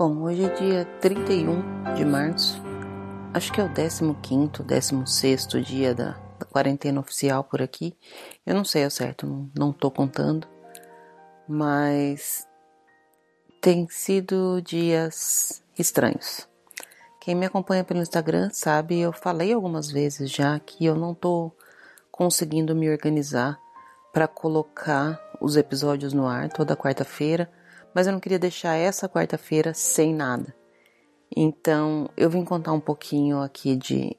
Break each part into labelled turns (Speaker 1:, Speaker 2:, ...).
Speaker 1: Bom, hoje é dia 31 de março. Acho que é o 15, 16 dia da, da quarentena oficial por aqui. Eu não sei ao certo, não, não tô contando. Mas tem sido dias estranhos. Quem me acompanha pelo Instagram sabe, eu falei algumas vezes já que eu não tô conseguindo me organizar para colocar os episódios no ar toda quarta-feira mas eu não queria deixar essa quarta-feira sem nada. Então, eu vim contar um pouquinho aqui de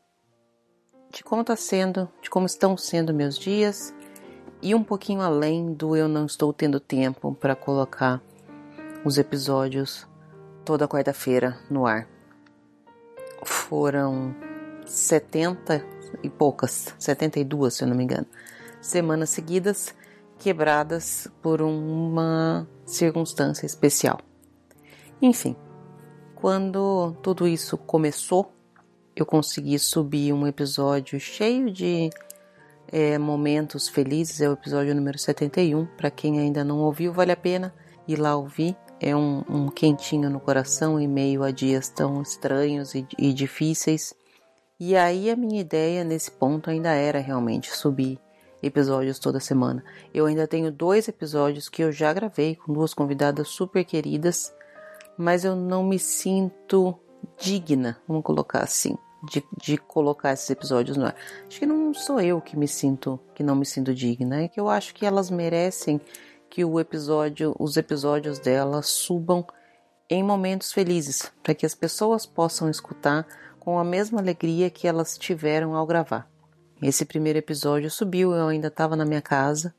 Speaker 1: de como está sendo, de como estão sendo meus dias e um pouquinho além do eu não estou tendo tempo para colocar os episódios toda quarta-feira no ar. Foram 70 e poucas, 72 se eu não me engano, semanas seguidas quebradas por uma circunstância especial. Enfim, quando tudo isso começou, eu consegui subir um episódio cheio de é, momentos felizes, é o episódio número 71. Para quem ainda não ouviu, vale a pena ir lá ouvir. É um, um quentinho no coração em meio a dias tão estranhos e, e difíceis. E aí a minha ideia nesse ponto ainda era realmente subir episódios toda semana. Eu ainda tenho dois episódios que eu já gravei com duas convidadas super queridas, mas eu não me sinto digna, vamos colocar assim, de, de colocar esses episódios no ar. Acho que não sou eu que me sinto, que não me sinto digna, é que eu acho que elas merecem que o episódio, os episódios delas subam em momentos felizes, para que as pessoas possam escutar com a mesma alegria que elas tiveram ao gravar. Esse primeiro episódio subiu, eu ainda estava na minha casa.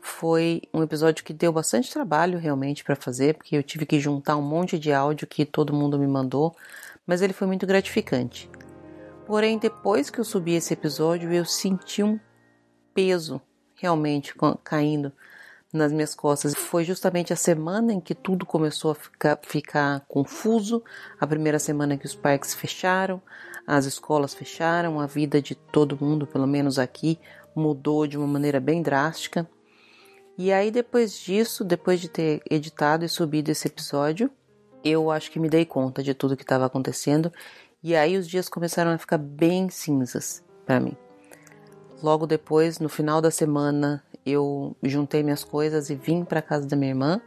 Speaker 1: Foi um episódio que deu bastante trabalho realmente para fazer, porque eu tive que juntar um monte de áudio que todo mundo me mandou, mas ele foi muito gratificante. Porém, depois que eu subi esse episódio, eu senti um peso realmente caindo nas minhas costas. Foi justamente a semana em que tudo começou a ficar, ficar confuso, a primeira semana que os parques fecharam, as escolas fecharam, a vida de todo mundo, pelo menos aqui, mudou de uma maneira bem drástica. E aí, depois disso, depois de ter editado e subido esse episódio, eu acho que me dei conta de tudo que estava acontecendo. E aí, os dias começaram a ficar bem cinzas para mim. Logo depois, no final da semana, eu juntei minhas coisas e vim para casa da minha irmã.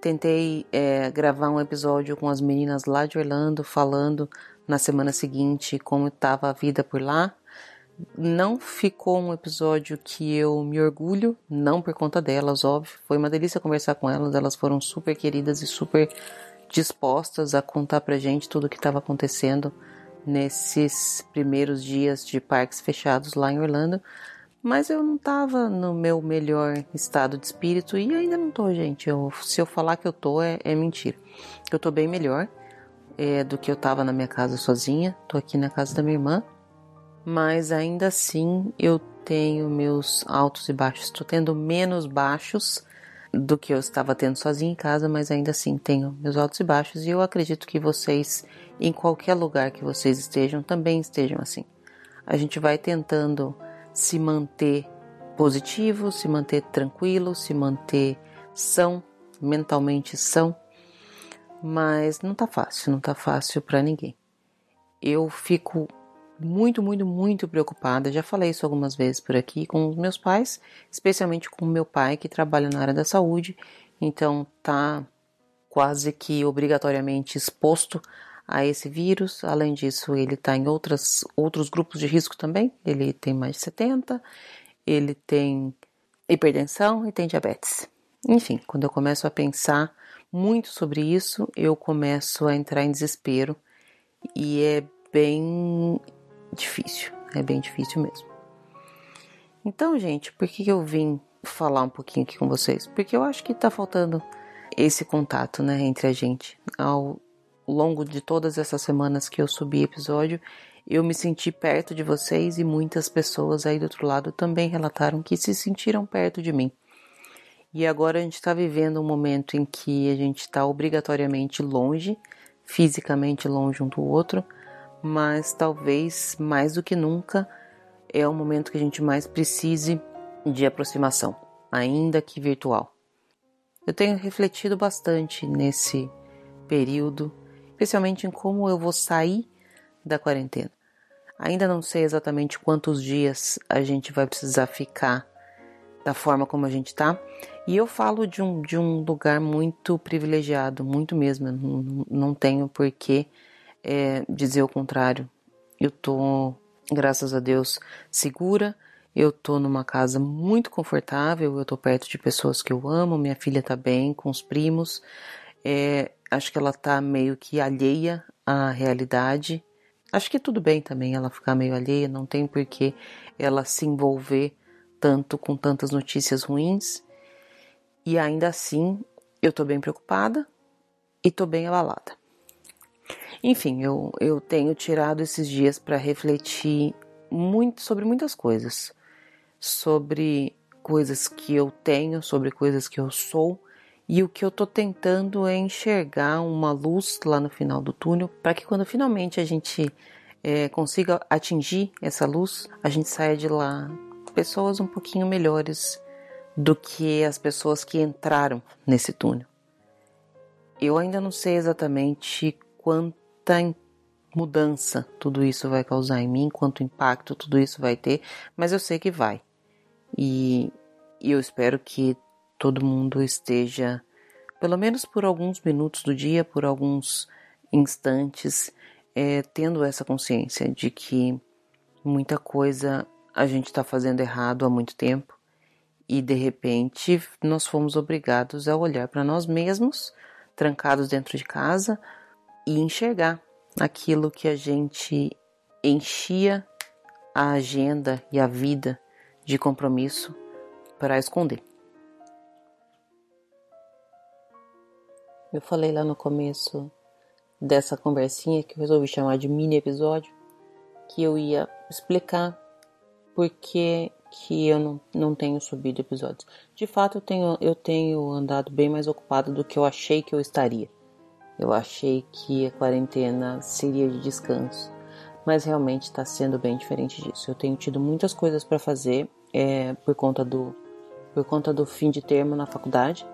Speaker 1: Tentei é, gravar um episódio com as meninas lá de Orlando, falando na semana seguinte como estava a vida por lá. Não ficou um episódio que eu me orgulho, não por conta delas, óbvio. Foi uma delícia conversar com elas, elas foram super queridas e super dispostas a contar pra gente tudo o que estava acontecendo nesses primeiros dias de parques fechados lá em Orlando. Mas eu não estava no meu melhor estado de espírito e ainda não tô, gente. Eu, se eu falar que eu tô, é, é mentira. Eu tô bem melhor é, do que eu estava na minha casa sozinha. Tô aqui na casa da minha irmã. Mas ainda assim eu tenho meus altos e baixos. Estou tendo menos baixos do que eu estava tendo sozinha em casa, mas ainda assim tenho meus altos e baixos. E eu acredito que vocês, em qualquer lugar que vocês estejam, também estejam assim. A gente vai tentando se manter positivo, se manter tranquilo, se manter são, mentalmente são, mas não tá fácil, não tá fácil para ninguém. Eu fico muito, muito, muito preocupada, já falei isso algumas vezes por aqui com os meus pais, especialmente com meu pai que trabalha na área da saúde, então tá quase que obrigatoriamente exposto a esse vírus. Além disso, ele está em outras, outros grupos de risco também. Ele tem mais de 70, ele tem hipertensão e tem diabetes. Enfim, quando eu começo a pensar muito sobre isso, eu começo a entrar em desespero e é bem difícil, é bem difícil mesmo. Então, gente, por que eu vim falar um pouquinho aqui com vocês? Porque eu acho que tá faltando esse contato, né, entre a gente. Ao longo de todas essas semanas que eu subi episódio, eu me senti perto de vocês e muitas pessoas aí do outro lado também relataram que se sentiram perto de mim. E agora a gente está vivendo um momento em que a gente está obrigatoriamente longe, fisicamente longe um do outro, mas talvez mais do que nunca é o momento que a gente mais precise de aproximação, ainda que virtual. Eu tenho refletido bastante nesse período, especialmente em como eu vou sair da quarentena. Ainda não sei exatamente quantos dias a gente vai precisar ficar da forma como a gente está. E eu falo de um, de um lugar muito privilegiado, muito mesmo. Não, não tenho por que é, dizer o contrário. Eu tô, graças a Deus, segura. Eu tô numa casa muito confortável. Eu tô perto de pessoas que eu amo. Minha filha tá bem, com os primos. É, acho que ela tá meio que alheia à realidade. Acho que tudo bem também ela ficar meio alheia. Não tem por que ela se envolver tanto com tantas notícias ruins e ainda assim eu tô bem preocupada e tô bem abalada. Enfim, eu, eu tenho tirado esses dias para refletir muito sobre muitas coisas, sobre coisas que eu tenho, sobre coisas que eu sou, e o que eu tô tentando é enxergar uma luz lá no final do túnel para que quando finalmente a gente é, consiga atingir essa luz, a gente saia de lá pessoas um pouquinho melhores do que as pessoas que entraram nesse túnel. Eu ainda não sei exatamente quanta mudança tudo isso vai causar em mim, quanto impacto tudo isso vai ter, mas eu sei que vai. E, e eu espero que todo mundo esteja, pelo menos por alguns minutos do dia, por alguns instantes, é, tendo essa consciência de que muita coisa a gente está fazendo errado há muito tempo e de repente nós fomos obrigados a olhar para nós mesmos, trancados dentro de casa e enxergar aquilo que a gente enchia a agenda e a vida de compromisso para esconder. Eu falei lá no começo dessa conversinha que eu resolvi chamar de mini episódio, que eu ia explicar por que, eu não, não tenho subido episódios. De fato, eu tenho, eu tenho andado bem mais ocupado do que eu achei que eu estaria. Eu achei que a quarentena seria de descanso, mas realmente está sendo bem diferente disso. Eu tenho tido muitas coisas para fazer é, por conta do por conta do fim de termo na faculdade.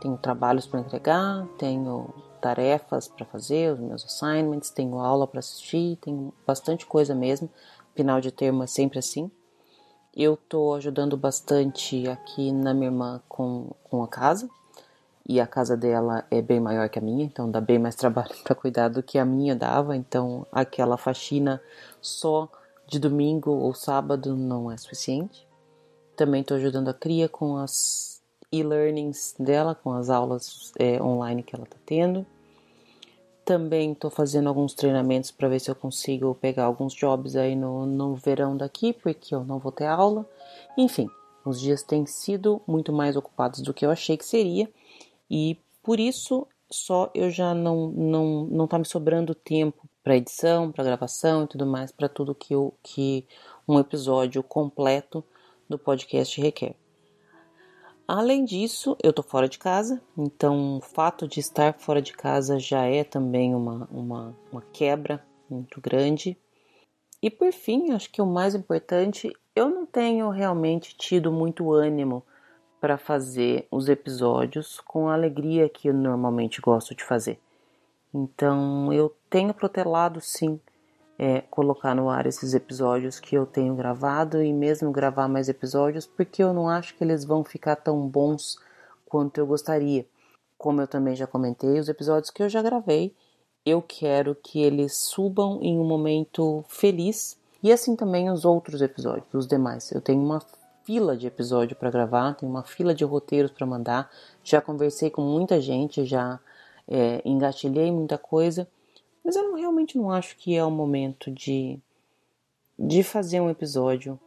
Speaker 1: Tenho trabalhos para entregar, tenho tarefas para fazer, os meus assignments, tenho aula para assistir, tenho bastante coisa mesmo. Final de termo é sempre assim. Eu tô ajudando bastante aqui na minha irmã com, com a casa. E a casa dela é bem maior que a minha, então dá bem mais trabalho para cuidar do que a minha dava. Então aquela faxina só de domingo ou sábado não é suficiente. Também estou ajudando a cria com as e-learnings dela, com as aulas é, online que ela está tendo. Também estou fazendo alguns treinamentos para ver se eu consigo pegar alguns jobs aí no, no verão daqui, porque eu não vou ter aula. Enfim, os dias têm sido muito mais ocupados do que eu achei que seria e por isso só eu já não não não tá me sobrando tempo para edição, para gravação e tudo mais, para tudo que eu, que um episódio completo do podcast requer. Além disso, eu tô fora de casa, então o fato de estar fora de casa já é também uma, uma, uma quebra muito grande. E por fim, acho que o mais importante, eu não tenho realmente tido muito ânimo para fazer os episódios com a alegria que eu normalmente gosto de fazer. Então eu tenho protelado sim é, colocar no ar esses episódios que eu tenho gravado e mesmo gravar mais episódios, porque eu não acho que eles vão ficar tão bons quanto eu gostaria. Como eu também já comentei, os episódios que eu já gravei, eu quero que eles subam em um momento feliz e assim também os outros episódios, os demais. Eu tenho uma fila de episódio para gravar, tenho uma fila de roteiros para mandar. Já conversei com muita gente, já é, engatilhei muita coisa mas eu não, realmente não acho que é o momento de, de fazer um episódio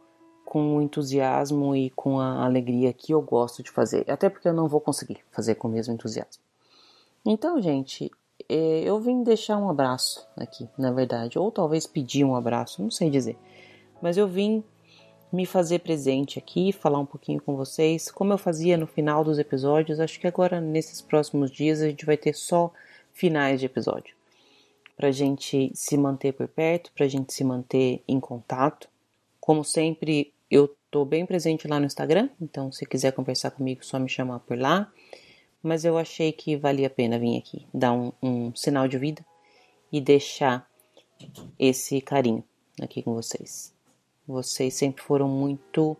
Speaker 1: com o entusiasmo e com a alegria que eu gosto de fazer. Até porque eu não vou conseguir fazer com o mesmo entusiasmo. Então, gente, é, eu vim deixar um abraço aqui, na verdade. Ou talvez pedir um abraço, não sei dizer. Mas eu vim me fazer presente aqui, falar um pouquinho com vocês, como eu fazia no final dos episódios. Acho que agora, nesses próximos dias, a gente vai ter só finais de episódio para a gente se manter por perto, para a gente se manter em contato. Como sempre, eu estou bem presente lá no Instagram, então se quiser conversar comigo, só me chamar por lá. mas eu achei que valia a pena vir aqui, dar um, um sinal de vida e deixar esse carinho aqui com vocês. Vocês sempre foram muito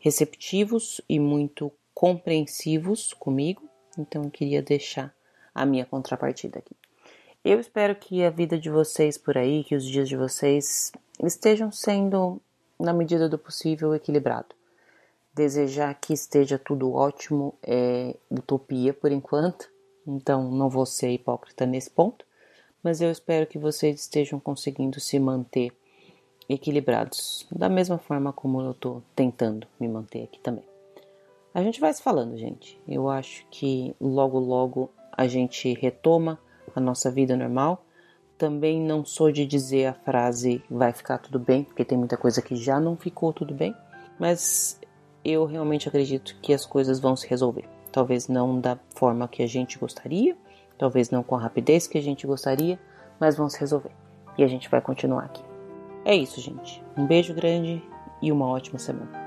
Speaker 1: receptivos e muito compreensivos comigo, então eu queria deixar a minha contrapartida aqui. Eu espero que a vida de vocês por aí, que os dias de vocês estejam sendo, na medida do possível, equilibrado. Desejar que esteja tudo ótimo é utopia por enquanto, então não vou ser hipócrita nesse ponto, mas eu espero que vocês estejam conseguindo se manter equilibrados, da mesma forma como eu estou tentando me manter aqui também. A gente vai se falando, gente. Eu acho que logo, logo a gente retoma a nossa vida normal. Também não sou de dizer a frase vai ficar tudo bem, porque tem muita coisa que já não ficou tudo bem, mas eu realmente acredito que as coisas vão se resolver. Talvez não da forma que a gente gostaria, talvez não com a rapidez que a gente gostaria, mas vão se resolver. E a gente vai continuar aqui. É isso, gente. Um beijo grande e uma ótima semana.